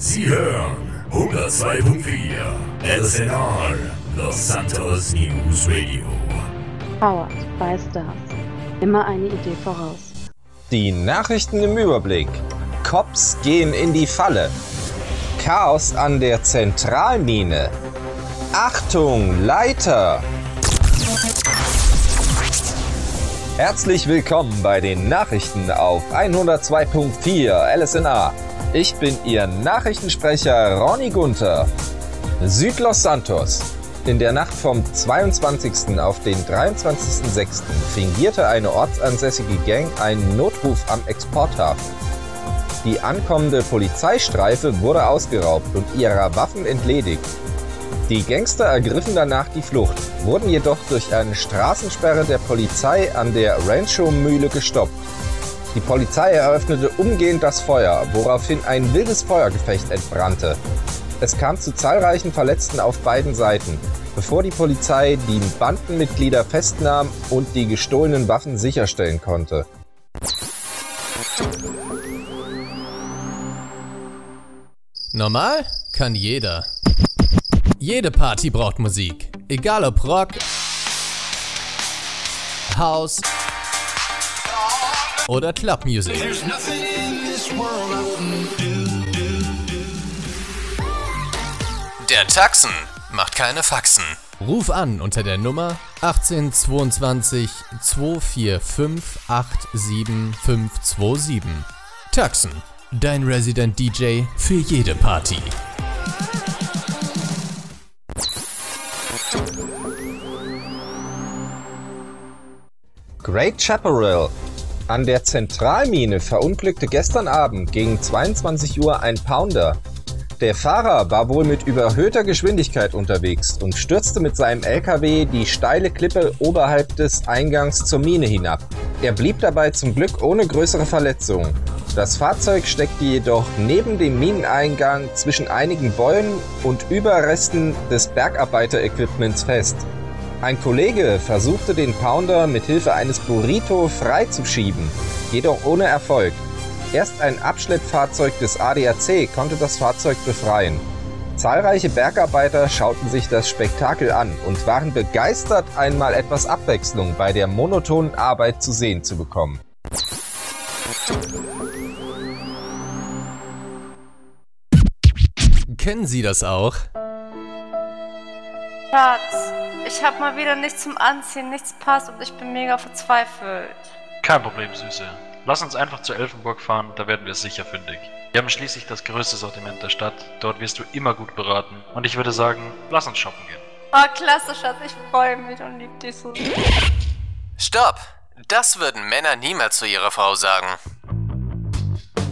Sie hören 102.4 LSNR Los Santos News Radio. Powered by Stars. Immer eine Idee voraus. Die Nachrichten im Überblick. Cops gehen in die Falle. Chaos an der Zentralmine. Achtung, Leiter! Herzlich willkommen bei den Nachrichten auf 102.4 LSNA. Ich bin Ihr Nachrichtensprecher Ronny Gunther. Südlos Santos. In der Nacht vom 22. auf den 23.06. fingierte eine ortsansässige Gang einen Notruf am Exporthafen. Die ankommende Polizeistreife wurde ausgeraubt und ihrer Waffen entledigt. Die Gangster ergriffen danach die Flucht, wurden jedoch durch eine Straßensperre der Polizei an der Rancho-Mühle gestoppt. Die Polizei eröffnete umgehend das Feuer, woraufhin ein wildes Feuergefecht entbrannte. Es kam zu zahlreichen Verletzten auf beiden Seiten, bevor die Polizei die Bandenmitglieder festnahm und die gestohlenen Waffen sicherstellen konnte. Normal kann jeder. Jede Party braucht Musik. Egal ob Rock, House oder Clubmusik. Der Taxen macht keine Faxen. Ruf an unter der Nummer 1822 245 87527. Taxen, dein Resident DJ für jede Party. Great Chaparral. An der Zentralmine verunglückte gestern Abend gegen 22 Uhr ein Pounder. Der Fahrer war wohl mit überhöhter Geschwindigkeit unterwegs und stürzte mit seinem LKW die steile Klippe oberhalb des Eingangs zur Mine hinab. Er blieb dabei zum Glück ohne größere Verletzungen. Das Fahrzeug steckte jedoch neben dem Mineneingang zwischen einigen Bäumen und Überresten des Bergarbeiterequipments fest. Ein Kollege versuchte den Pounder mit Hilfe eines Burrito freizuschieben, jedoch ohne Erfolg. Erst ein Abschleppfahrzeug des ADAC konnte das Fahrzeug befreien. Zahlreiche Bergarbeiter schauten sich das Spektakel an und waren begeistert, einmal etwas Abwechslung bei der monotonen Arbeit zu sehen zu bekommen. Kennen Sie das auch? Schatz, ich hab mal wieder nichts zum Anziehen, nichts passt und ich bin mega verzweifelt. Kein Problem, Süße. Lass uns einfach zu Elfenburg fahren, da werden wir sicher fündig. Wir haben schließlich das größte Sortiment der Stadt, dort wirst du immer gut beraten und ich würde sagen, lass uns shoppen gehen. Oh, klasse, Schatz, ich freue mich und lieb dich so. Stopp! Das würden Männer niemals zu ihrer Frau sagen.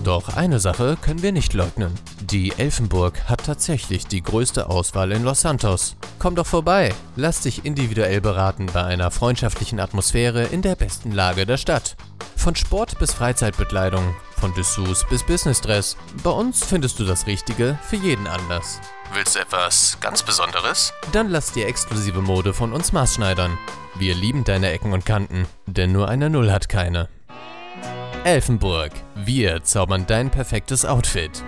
Doch eine Sache können wir nicht leugnen. Die Elfenburg hat tatsächlich die größte Auswahl in Los Santos. Komm doch vorbei, lass dich individuell beraten bei einer freundschaftlichen Atmosphäre in der besten Lage der Stadt. Von Sport bis Freizeitbekleidung, von Dessous bis Businessdress. Bei uns findest du das Richtige für jeden Anlass. Willst du etwas ganz Besonderes? Dann lass dir exklusive Mode von uns maßschneidern. Wir lieben deine Ecken und Kanten, denn nur eine Null hat keine. Elfenburg, wir zaubern dein perfektes Outfit.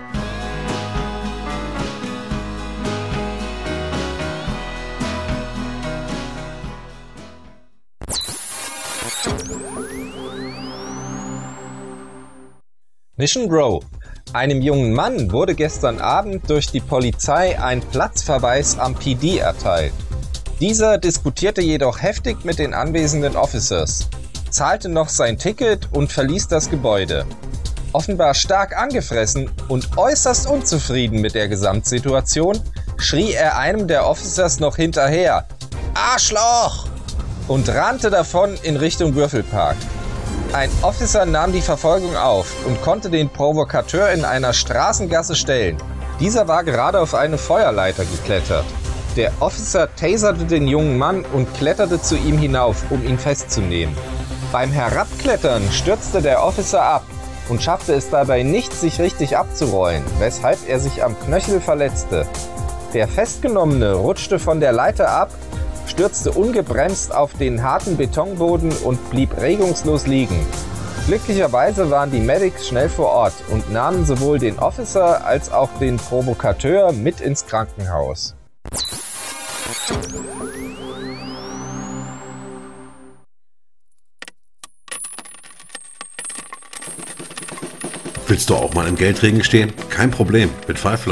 Mission Row. Einem jungen Mann wurde gestern Abend durch die Polizei ein Platzverweis am PD erteilt. Dieser diskutierte jedoch heftig mit den anwesenden Officers, zahlte noch sein Ticket und verließ das Gebäude. Offenbar stark angefressen und äußerst unzufrieden mit der Gesamtsituation, schrie er einem der Officers noch hinterher: Arschloch! und rannte davon in Richtung Würfelpark. Ein Officer nahm die Verfolgung auf und konnte den Provokateur in einer Straßengasse stellen. Dieser war gerade auf eine Feuerleiter geklettert. Der Officer taserte den jungen Mann und kletterte zu ihm hinauf, um ihn festzunehmen. Beim Herabklettern stürzte der Officer ab und schaffte es dabei nicht, sich richtig abzurollen, weshalb er sich am Knöchel verletzte. Der Festgenommene rutschte von der Leiter ab, stürzte ungebremst auf den harten Betonboden und blieb regungslos liegen. Glücklicherweise waren die Medics schnell vor Ort und nahmen sowohl den Officer als auch den Provokateur mit ins Krankenhaus. Willst du auch mal im Geldregen stehen? Kein Problem mit Five.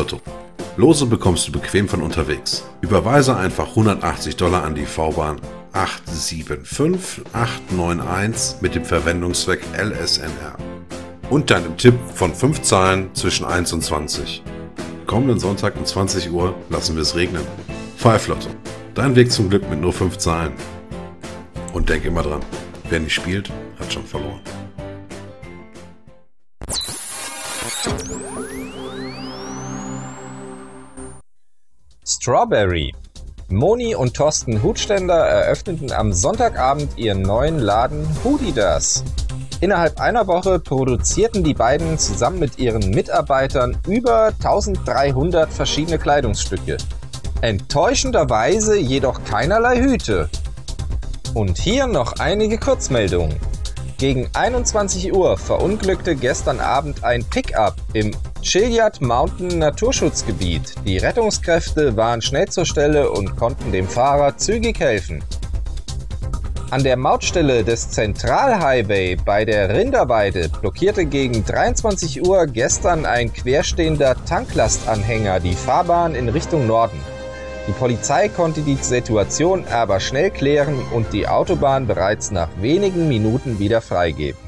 Lose bekommst du bequem von unterwegs. Überweise einfach 180 Dollar an die V-Bahn 875891 mit dem Verwendungszweck LSNR. Und deinem Tipp von 5 Zahlen zwischen 1 und 20. Kommenden Sonntag um 20 Uhr lassen wir es regnen. Five. Dein Weg zum Glück mit nur 5 Zahlen. Und denk immer dran, wer nicht spielt, hat schon verloren. Strawberry. Moni und Thorsten Hutständer eröffneten am Sonntagabend ihren neuen Laden Hoodidas. Innerhalb einer Woche produzierten die beiden zusammen mit ihren Mitarbeitern über 1300 verschiedene Kleidungsstücke. Enttäuschenderweise jedoch keinerlei Hüte. Und hier noch einige Kurzmeldungen. Gegen 21 Uhr verunglückte gestern Abend ein Pickup im Chilliad Mountain Naturschutzgebiet. Die Rettungskräfte waren schnell zur Stelle und konnten dem Fahrer zügig helfen. An der Mautstelle des Zentralhighway bei der Rinderweide blockierte gegen 23 Uhr gestern ein querstehender Tanklastanhänger die Fahrbahn in Richtung Norden. Die Polizei konnte die Situation aber schnell klären und die Autobahn bereits nach wenigen Minuten wieder freigeben.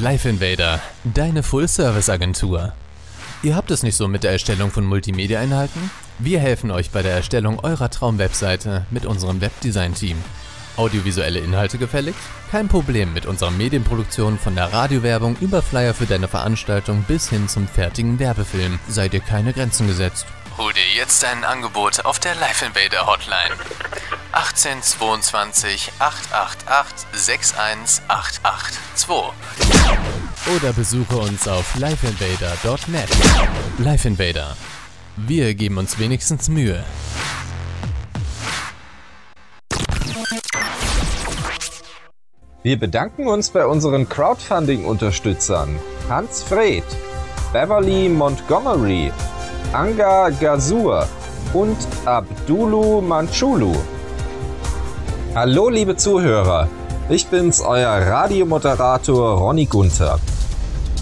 Life Invader, deine Full-Service-Agentur. Ihr habt es nicht so mit der Erstellung von Multimedia-Inhalten? Wir helfen euch bei der Erstellung eurer Traumwebseite mit unserem Webdesign-Team. Audiovisuelle Inhalte gefällig? Kein Problem mit unserer Medienproduktion von der Radiowerbung über Flyer für deine Veranstaltung bis hin zum fertigen Werbefilm. Seid ihr keine Grenzen gesetzt. Hol dir jetzt ein Angebot auf der Life Invader Hotline. 1822 888 61882 oder besuche uns auf lifeinvader.net. Life Invader. Wir geben uns wenigstens Mühe. Wir bedanken uns bei unseren Crowdfunding-Unterstützern Hans Fred, Beverly Montgomery, Anga Gazur und Abdulu Manchulu. Hallo liebe Zuhörer, ich bin's, euer Radiomoderator Ronny Gunther.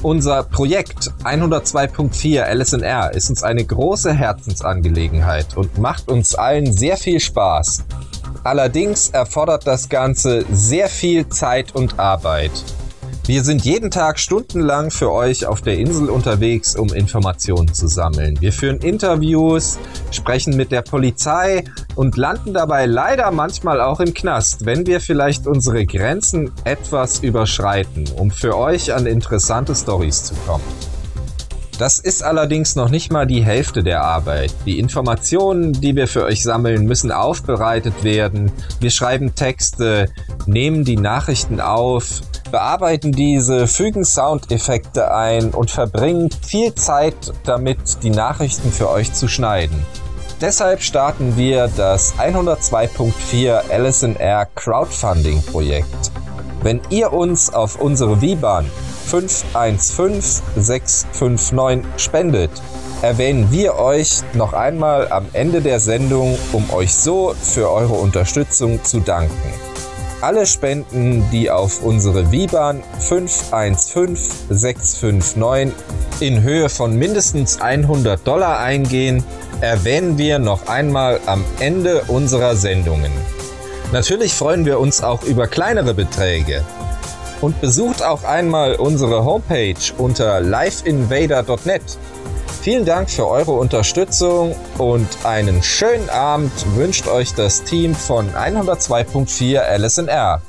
Unser Projekt 102.4 LSNR ist uns eine große Herzensangelegenheit und macht uns allen sehr viel Spaß. Allerdings erfordert das Ganze sehr viel Zeit und Arbeit. Wir sind jeden Tag stundenlang für euch auf der Insel unterwegs, um Informationen zu sammeln. Wir führen Interviews, sprechen mit der Polizei und landen dabei leider manchmal auch im Knast, wenn wir vielleicht unsere Grenzen etwas überschreiten, um für euch an interessante Stories zu kommen. Das ist allerdings noch nicht mal die Hälfte der Arbeit. Die Informationen, die wir für euch sammeln, müssen aufbereitet werden. Wir schreiben Texte, nehmen die Nachrichten auf, bearbeiten diese, fügen Soundeffekte ein und verbringen viel Zeit damit, die Nachrichten für euch zu schneiden. Deshalb starten wir das 102.4 LSNR Crowdfunding Projekt. Wenn ihr uns auf unsere V-Bahn 515659 spendet, erwähnen wir euch noch einmal am Ende der Sendung, um euch so für eure Unterstützung zu danken. Alle Spenden, die auf unsere VIBAN 515659 in Höhe von mindestens 100 Dollar eingehen, erwähnen wir noch einmal am Ende unserer Sendungen. Natürlich freuen wir uns auch über kleinere Beträge. Und besucht auch einmal unsere Homepage unter liveinvader.net. Vielen Dank für eure Unterstützung und einen schönen Abend wünscht euch das Team von 102.4 LSNR.